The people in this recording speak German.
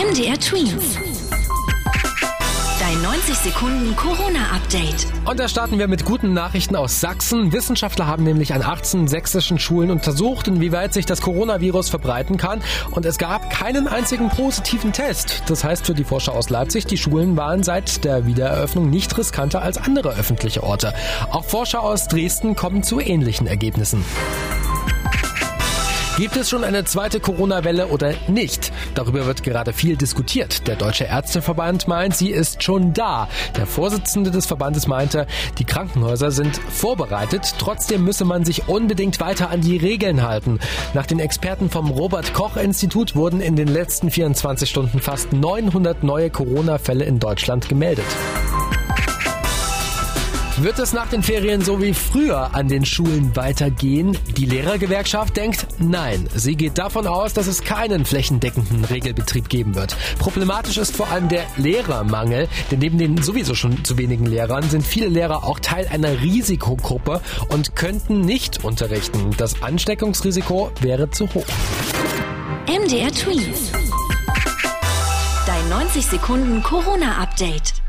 MDR Twins. Dein 90 Sekunden Corona-Update. Und da starten wir mit guten Nachrichten aus Sachsen. Wissenschaftler haben nämlich an 18 sächsischen Schulen untersucht, inwieweit sich das Coronavirus verbreiten kann. Und es gab keinen einzigen positiven Test. Das heißt für die Forscher aus Leipzig, die Schulen waren seit der Wiedereröffnung nicht riskanter als andere öffentliche Orte. Auch Forscher aus Dresden kommen zu ähnlichen Ergebnissen. Gibt es schon eine zweite Corona-Welle oder nicht? Darüber wird gerade viel diskutiert. Der Deutsche Ärzteverband meint, sie ist schon da. Der Vorsitzende des Verbandes meinte, die Krankenhäuser sind vorbereitet. Trotzdem müsse man sich unbedingt weiter an die Regeln halten. Nach den Experten vom Robert Koch Institut wurden in den letzten 24 Stunden fast 900 neue Corona-Fälle in Deutschland gemeldet. Wird es nach den Ferien so wie früher an den Schulen weitergehen? Die Lehrergewerkschaft denkt nein. Sie geht davon aus, dass es keinen flächendeckenden Regelbetrieb geben wird. Problematisch ist vor allem der Lehrermangel, denn neben den sowieso schon zu wenigen Lehrern sind viele Lehrer auch Teil einer Risikogruppe und könnten nicht unterrichten. Das Ansteckungsrisiko wäre zu hoch. MDR Twins. Dein 90 Sekunden Corona-Update.